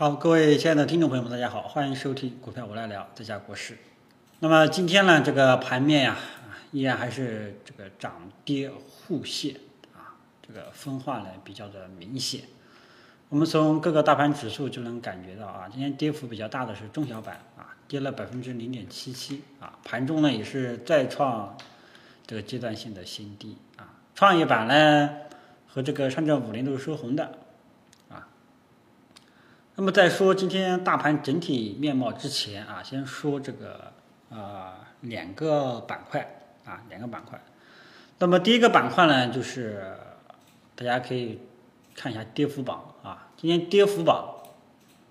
好，各位亲爱的听众朋友们，大家好，欢迎收听股票我来聊，这家国事。那么今天呢，这个盘面呀，啊，依然还是这个涨跌互现啊，这个分化呢比较的明显。我们从各个大盘指数就能感觉到啊，今天跌幅比较大的是中小板啊，跌了百分之零点七七啊，盘中呢也是再创这个阶段性的新低啊，创业板呢和这个上证五零都是收红的。那么在说今天大盘整体面貌之前啊，先说这个呃两个板块啊两个板块。那么第一个板块呢，就是大家可以看一下跌幅榜啊，今天跌幅榜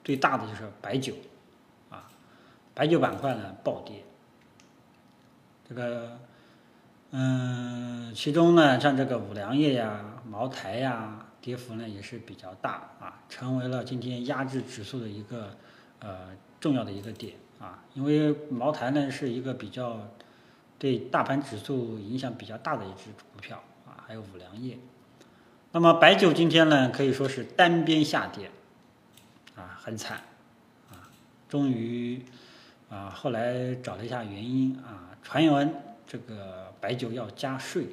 最大的就是白酒啊，白酒板块呢暴跌。这个嗯，其中呢像这个五粮液呀、茅台呀。跌幅呢也是比较大啊，成为了今天压制指数的一个呃重要的一个点啊，因为茅台呢是一个比较对大盘指数影响比较大的一只股票啊，还有五粮液。那么白酒今天呢可以说是单边下跌啊，很惨啊，终于啊后来找了一下原因啊，传闻这个白酒要加税，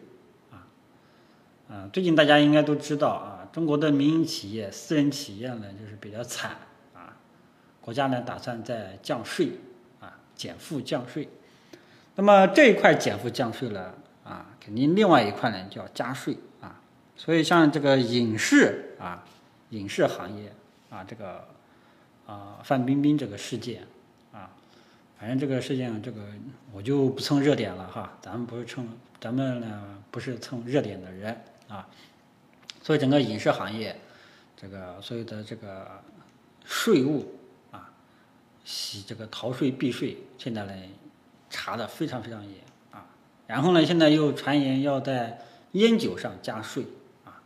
啊最近大家应该都知道啊。中国的民营企业、私人企业呢，就是比较惨啊。国家呢打算在降税啊，减负降税。那么这一块减负降税了啊，肯定另外一块呢就要加税啊。所以像这个影视啊，影视行业啊，这个啊范冰冰这个事件啊，反正这个事件这个我就不蹭热点了哈。咱们不是蹭，咱们呢不是蹭热点的人啊。所以整个影视行业，这个所有的这个税务啊，洗这个逃税避税，现在呢查的非常非常严啊。然后呢，现在又传言要在烟酒上加税啊。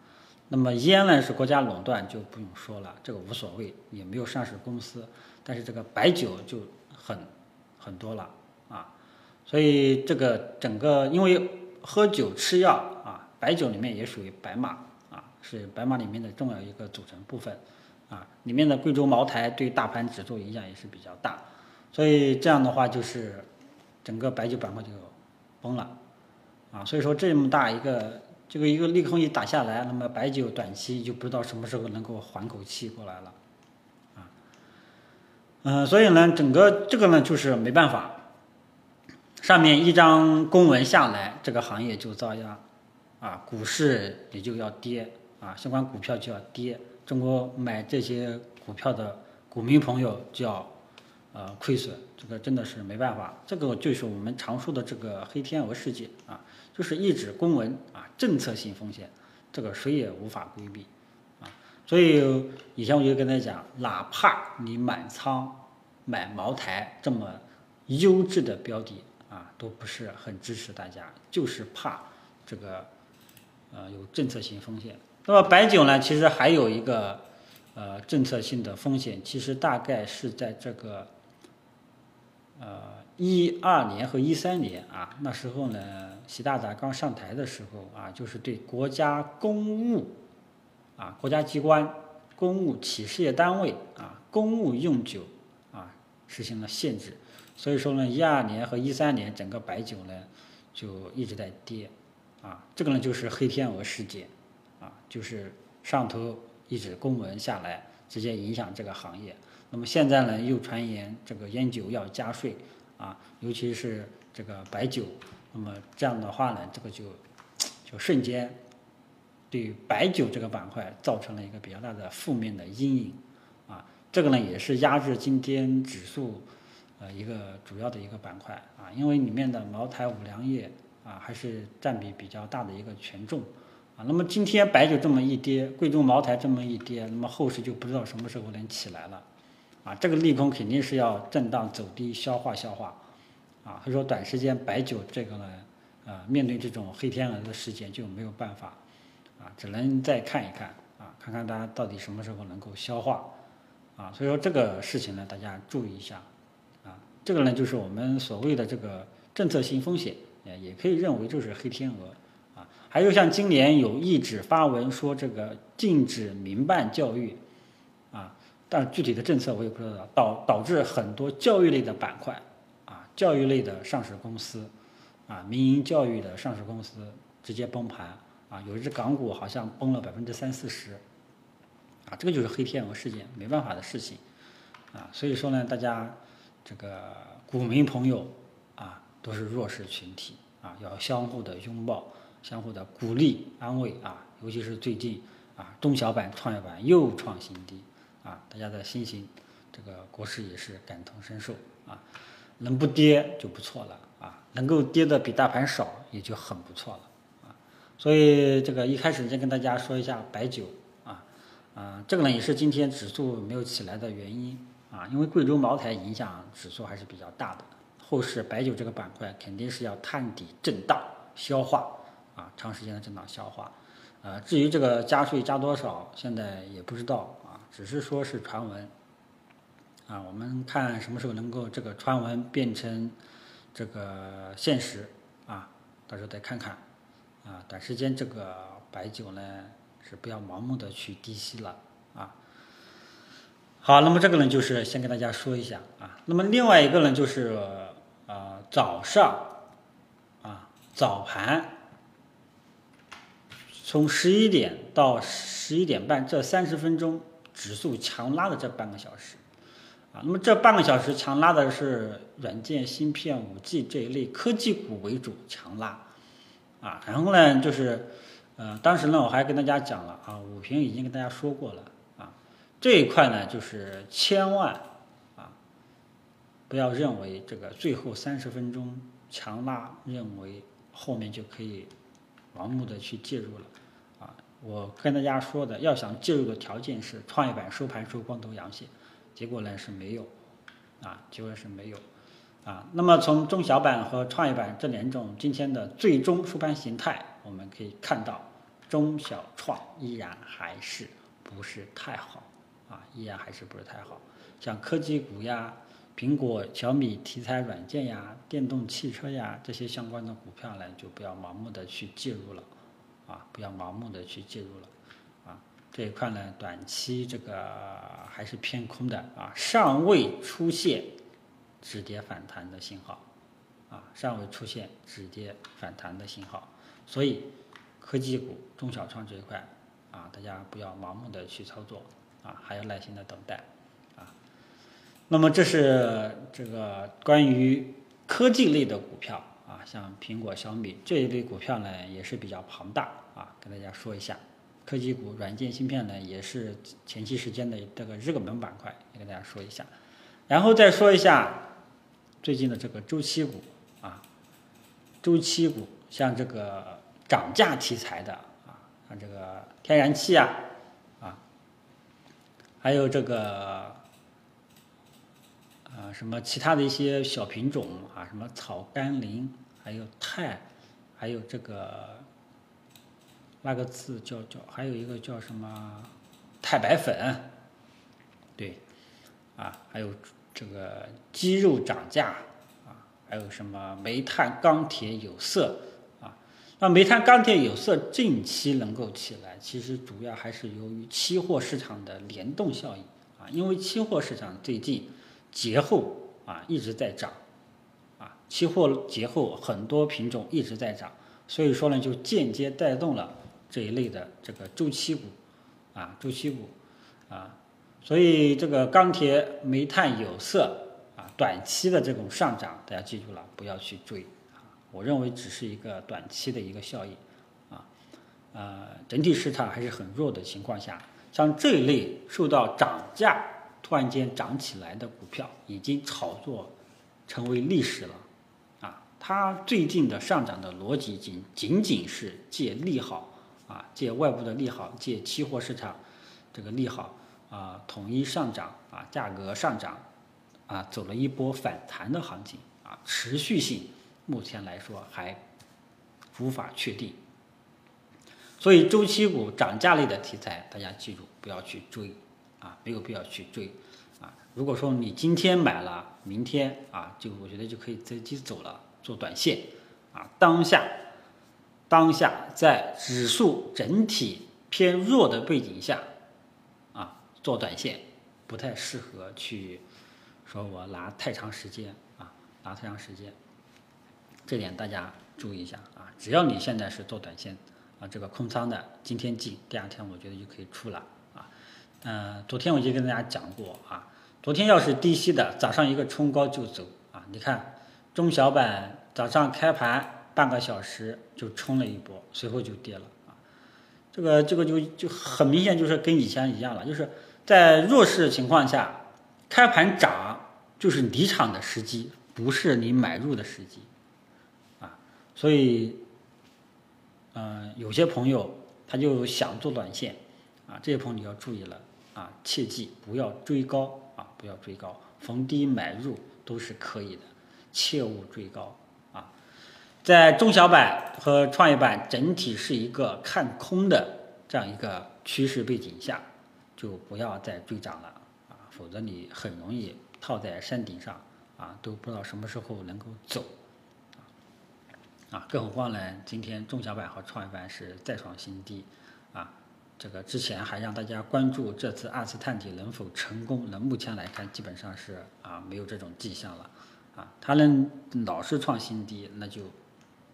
那么烟呢是国家垄断，就不用说了，这个无所谓，也没有上市公司。但是这个白酒就很很多了啊。所以这个整个因为喝酒吃药啊，白酒里面也属于白马啊。是白马里面的重要一个组成部分，啊，里面的贵州茅台对大盘指数影响也是比较大，所以这样的话就是整个白酒板块就崩了，啊，所以说这么大一个这个一个利空一打下来，那么白酒短期就不知道什么时候能够缓口气过来了，啊，嗯，所以呢，整个这个呢就是没办法，上面一张公文下来，这个行业就遭殃，啊，股市也就要跌。啊，相关股票就要跌，中国买这些股票的股民朋友就要呃亏损，这个真的是没办法，这个就是我们常说的这个黑天鹅事件啊，就是一纸公文啊，政策性风险，这个谁也无法规避啊。所以以前我就跟大家讲，哪怕你满仓买茅台这么优质的标的啊，都不是很支持大家，就是怕这个呃有政策性风险。那么白酒呢？其实还有一个呃政策性的风险，其实大概是在这个呃一二年和一三年啊，那时候呢，习大大刚上台的时候啊，就是对国家公务啊、国家机关、公务企事业单位啊、公务用酒啊实行了限制，所以说呢，一二年和一三年整个白酒呢就一直在跌啊，这个呢就是黑天鹅事件。啊，就是上头一纸公文下来，直接影响这个行业。那么现在呢，又传言这个烟酒要加税，啊，尤其是这个白酒。那么这样的话呢，这个就就瞬间对白酒这个板块造成了一个比较大的负面的阴影。啊，这个呢也是压制今天指数呃一个主要的一个板块啊，因为里面的茅台、五粮液啊还是占比比较大的一个权重。啊那么今天白酒这么一跌，贵州茅台这么一跌，那么后市就不知道什么时候能起来了，啊，这个利空肯定是要震荡走低消化消化，啊，所以说短时间白酒这个呢，啊，面对这种黑天鹅的事件就没有办法，啊，只能再看一看，啊，看看大家到底什么时候能够消化，啊，所以说这个事情呢，大家注意一下，啊，这个呢就是我们所谓的这个政策性风险，也可以认为就是黑天鹅。啊还有像今年有一纸发文说这个禁止民办教育，啊，但具体的政策我也不知道，导导致很多教育类的板块啊，教育类的上市公司啊，民营教育的上市公司直接崩盘啊，有一只港股好像崩了百分之三四十啊，这个就是黑天鹅事件，没办法的事情啊，所以说呢，大家这个股民朋友啊，都是弱势群体啊，要相互的拥抱，相互的鼓励安慰啊，尤其是最近。啊，中小板、创业板又创新低，啊，大家的心情，这个国师也是感同身受啊，能不跌就不错了啊，能够跌的比大盘少也就很不错了啊，所以这个一开始先跟大家说一下白酒啊，啊，这个呢也是今天指数没有起来的原因啊，因为贵州茅台影响指数还是比较大的，后市白酒这个板块肯定是要探底震荡消化啊，长时间的震荡消化。啊，至于这个加税加多少，现在也不知道啊，只是说是传闻。啊，我们看什么时候能够这个传闻变成这个现实啊，到时候再看看。啊，短时间这个白酒呢是不要盲目的去低吸了啊。好，那么这个呢就是先跟大家说一下啊。那么另外一个呢就是早上啊早盘。从十一点到十一点半这三十分钟，指数强拉的这半个小时，啊，那么这半个小时强拉的是软件、芯片、五 G 这一类科技股为主强拉，啊，然后呢就是，呃，当时呢我还跟大家讲了啊，五平已经跟大家说过了啊，这一块呢就是千万，不要认为这个最后三十分钟强拉，认为后面就可以盲目的去介入了。啊我跟大家说的，要想介入的条件是创业板收盘收光头阳线，结果呢是没有，啊，结果是没有，啊，那么从中小板和创业板这两种今天的最终收盘形态，我们可以看到，中小创依然还是不是太好，啊，依然还是不是太好，像科技股呀、苹果、小米题材软件呀、电动汽车呀这些相关的股票呢，就不要盲目的去介入了。啊，不要盲目的去介入了，啊，这一块呢，短期这个还是偏空的啊，尚未出现止跌反弹的信号，啊，尚未出现止跌反弹的信号，所以科技股、中小创这一块啊，大家不要盲目的去操作，啊，还要耐心的等待，那么这是这个关于科技类的股票。啊，像苹果、小米这一类股票呢，也是比较庞大啊。跟大家说一下，科技股、软件芯片呢，也是前期时间的这个热门板块，也跟大家说一下。然后再说一下最近的这个周期股啊，周期股像这个涨价题材的啊，像这个天然气啊，啊，还有这个。啊，什么其他的一些小品种啊，什么草甘膦，还有钛，还有这个那个字叫叫，还有一个叫什么钛白粉，对，啊，还有这个鸡肉涨价啊，还有什么煤炭、钢铁、有色啊，那煤炭、钢铁、有色近期能够起来，其实主要还是由于期货市场的联动效应啊，因为期货市场最近。节后啊一直在涨，啊，期货节后很多品种一直在涨，所以说呢就间接带动了这一类的这个周期股，啊，周期股，啊，所以这个钢铁、煤炭、有色啊，短期的这种上涨，大家记住了，不要去追啊，我认为只是一个短期的一个效应，啊，呃，整体市场还是很弱的情况下，像这一类受到涨价。突然间涨起来的股票已经炒作成为历史了，啊，它最近的上涨的逻辑仅仅仅是借利好啊，借外部的利好，借期货市场这个利好啊，统一上涨啊，价格上涨啊，走了一波反弹的行情啊，持续性目前来说还无法确定，所以周期股涨价类的题材，大家记住不要去追。啊，没有必要去追，啊，如果说你今天买了，明天啊，就我觉得就可以择机走了，做短线，啊，当下，当下在指数整体偏弱的背景下，啊，做短线不太适合去说我拿太长时间啊，拿太长时间，这点大家注意一下啊。只要你现在是做短线啊，这个空仓的，今天进，第二天我觉得就可以出了。嗯，昨天我就跟大家讲过啊，昨天要是低吸的，早上一个冲高就走啊。你看中小板早上开盘半个小时就冲了一波，随后就跌了啊。这个这个就就很明显，就是跟以前一样了，就是在弱势情况下，开盘涨就是离场的时机，不是你买入的时机，啊，所以，嗯，有些朋友他就想做短线，啊，这些朋友你要注意了，啊，切记不要追高，啊，不要追高，逢低买入都是可以的，切勿追高啊。在中小板和创业板整体是一个看空的这样一个趋势背景下，就不要再追涨了啊，否则你很容易套在山顶上啊，都不知道什么时候能够走啊。更何况呢，今天中小板和创业板是再创新低，这个之前还让大家关注这次二次探底能否成功，那目前来看基本上是啊没有这种迹象了啊，它能老是创新低，那就。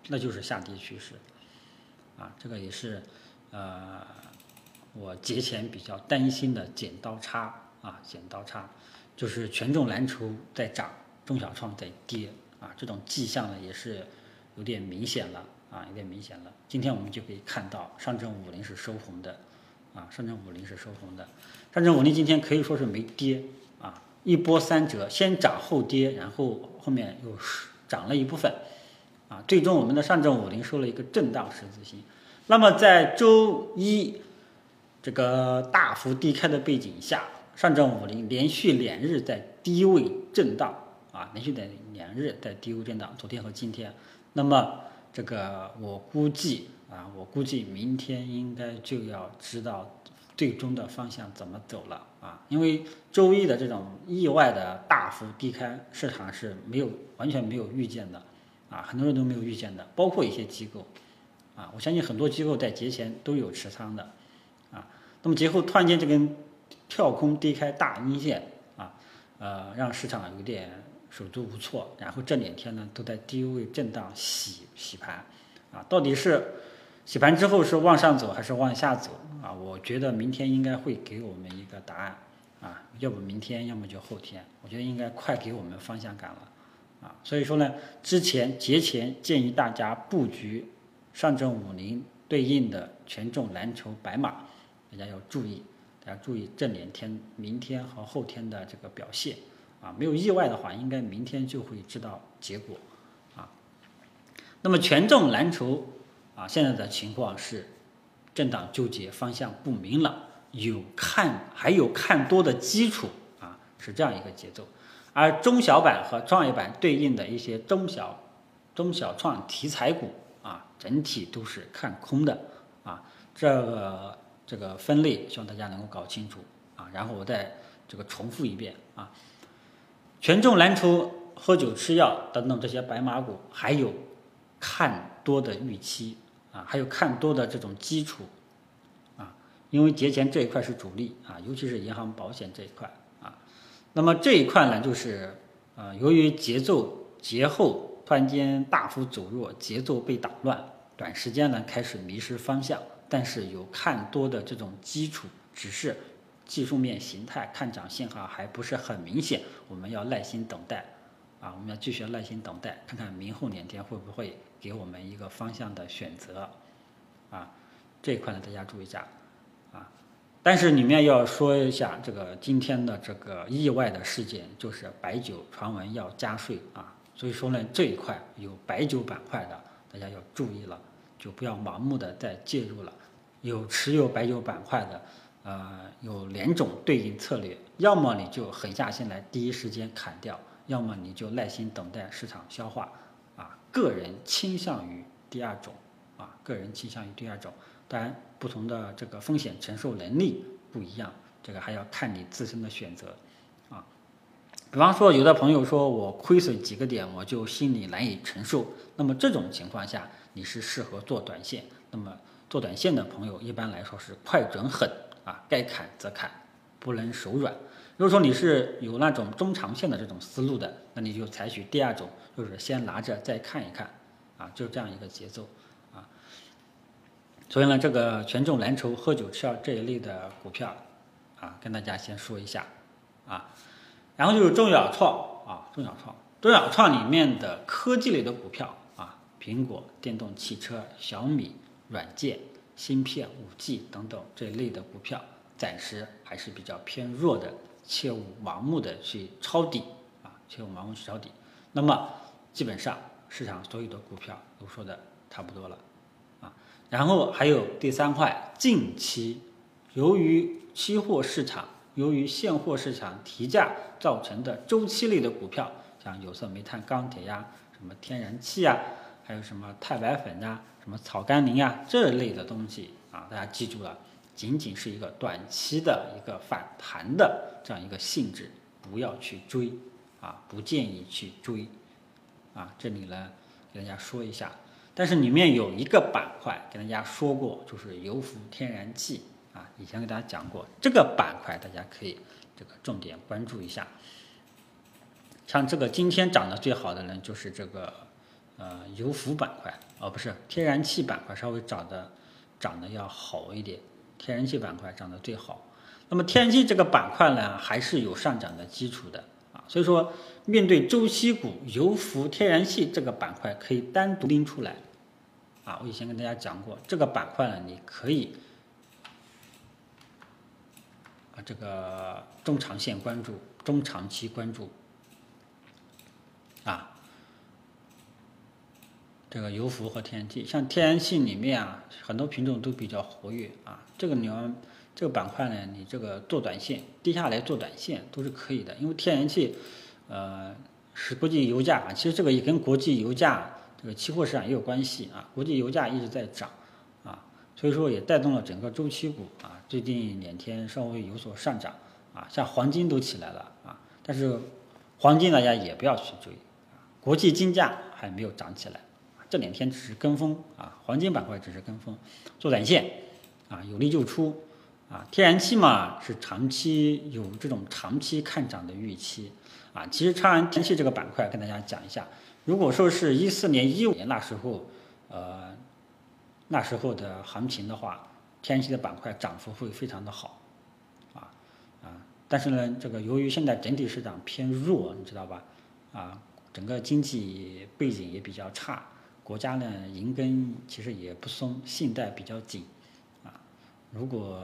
那就是下跌趋势，啊，这个也是，呃，我节前比较担心的剪刀差啊，剪刀差，就是权重蓝筹在涨，中小创在跌啊，这种迹象呢也是有点明显了啊，有点明显了。今天我们就可以看到上证五零是收红的，啊，上证五零是收红的，上证五零今天可以说是没跌啊，一波三折，先涨后跌，然后后面又涨了一部分。啊，最终我们的。上证五零收了一个震荡十字星。那么在周一这个大幅低开的。背景下，上证五零连续两日在低位震荡啊，连续两两日在低位震荡。昨天和今天，那么这个我估计啊，我估计明天应该就要知道最终的方向怎么走了啊，因为周一的这种意外的大幅低开，市场是没有完全没有预见的。啊，很多人都没有预见的，包括一些机构，啊，我相信很多机构在节前都有持仓的，啊，那么节后突然间这根跳空低开大阴线，啊，呃，让市场有点手足无措，然后这两天呢都在低位震荡洗洗盘，啊，到底是洗盘之后是往上走还是往下走？啊，我觉得明天应该会给我们一个答案，啊，要不明天，要么就后天，我觉得应该快给我们方向感了。啊，所以说呢，之前节前建议大家布局上证五零对应的权重蓝筹白马，大家要注意，大家注意这两天、明天和后天的这个表现啊，没有意外的话，应该明天就会知道结果啊。那么权重蓝筹啊，现在的情况是震荡纠结，方向不明朗，有看还有看多的基础啊，是这样一个节奏。而中小板和创业板对应的一些中小、中小创题材股啊，整体都是看空的啊。这个这个分类，希望大家能够搞清楚啊。然后我再这个重复一遍啊。权重蓝筹、喝酒吃药等等这些白马股，还有看多的预期啊，还有看多的这种基础啊。因为节前这一块是主力啊，尤其是银行保险这一块啊。那么这一块呢，就是，呃，由于节奏节后突然间大幅走弱，节奏被打乱，短时间呢开始迷失方向，但是有看多的这种基础，只是技术面形态看涨信号还不是很明显，我们要耐心等待，啊，我们要继续耐心等待，看看明后两天会不会给我们一个方向的选择，啊，这一块呢大家注意一下。啊但是里面要说一下这个今天的这个意外的事件，就是白酒传闻要加税啊，所以说呢这一块有白酒板块的大家要注意了，就不要盲目的再介入了。有持有白酒板块的，呃，有两种对应策略，要么你就狠下心来第一时间砍掉，要么你就耐心等待市场消化。啊，个人倾向于第二种，啊，个人倾向于第二种。当然，不同的这个风险承受能力不一样，这个还要看你自身的选择，啊，比方说，有的朋友说我亏损几个点，我就心里难以承受，那么这种情况下，你是适合做短线。那么做短线的朋友，一般来说是快准狠啊，该砍则砍，不能手软。如果说你是有那种中长线的这种思路的，那你就采取第二种，就是先拿着再看一看，啊，就是这样一个节奏，啊，所以呢，这个权重蓝筹、喝酒吃药这一类的股票，啊，跟大家先说一下，啊，然后就是中小创，啊，中小创，中小创里面的科技类的股票，啊，苹果、电动汽车、小米、软件、芯片、五 G 等等这一类的股票，暂时还是比较偏弱的。切勿盲目的去抄底啊！切勿盲目去抄底。那么基本上市场所有的股票都说的差不多了啊。然后还有第三块，近期由于期货市场、由于现货市场提价造成的周期类的股票，像有色、煤炭、钢铁呀，什么天然气呀，还有什么钛白粉呀，什么草甘膦呀这类的东西啊，大家记住了。仅仅是一个短期的一个反弹的这样一个性质，不要去追，啊，不建议去追，啊，这里呢给大家说一下。但是里面有一个板块给大家说过，就是油服天然气，啊，以前给大家讲过，这个板块大家可以这个重点关注一下。像这个今天涨得最好的呢，就是这个呃油服板块，哦，不是天然气板块，稍微涨的涨得要好一点。天然气板块涨得最好，那么天然气这个板块呢，还是有上涨的基础的啊，所以说面对周期股，油服天然气这个板块可以单独拎出来啊。我以前跟大家讲过，这个板块呢，你可以啊这个中长线关注，中长期关注啊。这个油服和天然气，像天然气里面啊，很多品种都比较活跃啊。这个你要这个板块呢，你这个做短线，低下来做短线都是可以的。因为天然气，呃，是国际油价啊，其实这个也跟国际油价这个期货市场也有关系啊。国际油价一直在涨啊，所以说也带动了整个周期股啊。最近两天稍微有所上涨啊，像黄金都起来了啊。但是黄金大家也不要去追，国际金价还没有涨起来。这两天只是跟风啊，黄金板块只是跟风，做短线啊，有利就出啊。天然气嘛是长期有这种长期看涨的预期啊。其实长安天然气这个板块跟大家讲一下，如果说是一四年、一五年那时候，呃，那时候的行情的话，天然气的板块涨幅会非常的好啊啊。但是呢，这个由于现在整体市场偏弱，你知道吧？啊，整个经济背景也比较差。国家呢，银根其实也不松，信贷比较紧，啊，如果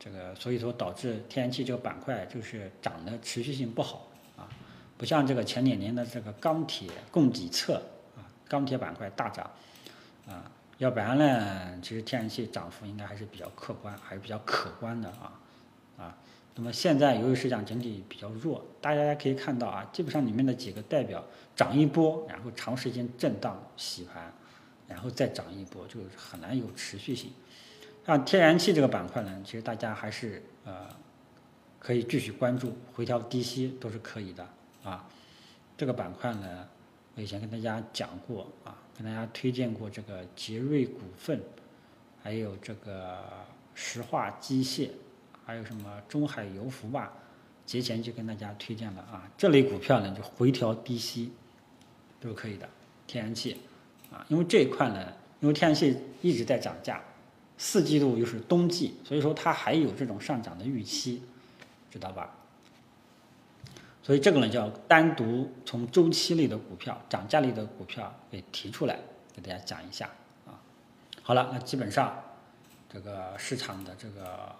这个，所以说导致天然气这个板块就是涨的持续性不好，啊，不像这个前两年的这个钢铁、供给侧，啊，钢铁板块大涨，啊，要不然呢，其实天然气涨幅应该还是比较客观，还是比较可观的啊，啊。那么现在由于市场整体比较弱，大家可以看到啊，基本上里面的几个代表涨一波，然后长时间震荡洗盘，然后再涨一波，就很难有持续性。像天然气这个板块呢，其实大家还是呃可以继续关注，回调低吸都是可以的啊。这个板块呢，我以前跟大家讲过啊，跟大家推荐过这个杰瑞股份，还有这个石化机械。还有什么中海油服吧，节前就跟大家推荐了啊，这类股票呢就回调低吸，都可以的。天然气啊，因为这一块呢，因为天然气一直在涨价，四季度又是冬季，所以说它还有这种上涨的预期，知道吧？所以这个呢，就要单独从周期类的股票、涨价类的股票给提出来，给大家讲一下啊。好了，那基本上这个市场的这个。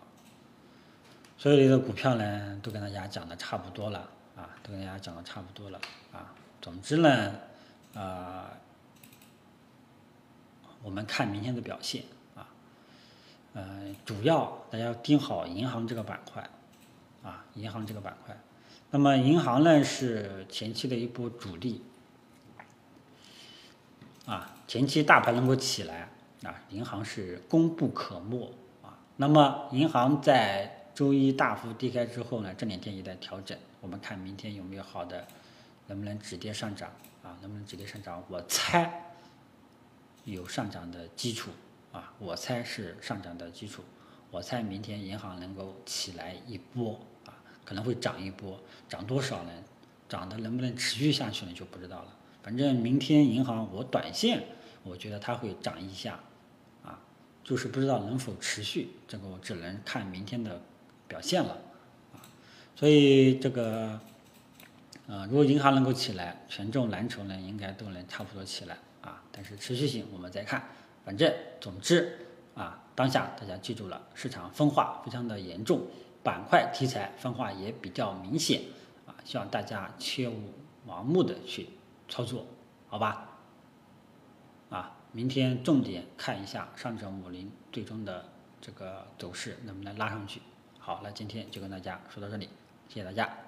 所有的股票呢，都跟大家讲的差不多了啊，都跟大家讲的差不多了啊。总之呢，啊，我们看明天的表现啊，呃，主要大家盯好银行这个板块啊，银行这个板块。那么银行呢是前期的一波主力啊，前期大盘能够起来啊，银行是功不可没啊。那么银行在周一大幅低开之后呢，这两天也在调整，我们看明天有没有好的，能不能止跌上涨啊？能不能止跌上涨？我猜有上涨的基础啊，我猜是上涨的基础，我猜明天银行能够起来一波啊，可能会涨一波，涨多少呢？涨的能不能持续下去呢？就不知道了。反正明天银行我短线，我觉得它会涨一下，啊，就是不知道能否持续，这个我只能看明天的表现了，啊，所以这个，呃，如果银行能够起来，权重蓝筹呢应该都能差不多起来，啊，但是持续性我们再看。反正总之啊，当下大家记住了，市场分化非常的严重，板块题材分化也比较明显啊，希望大家切勿盲目的去操作，好吧？啊，明天重点看一下上证五零最终的这个走势能不能拉上去。好，那今天就跟大家说到这里，谢谢大家。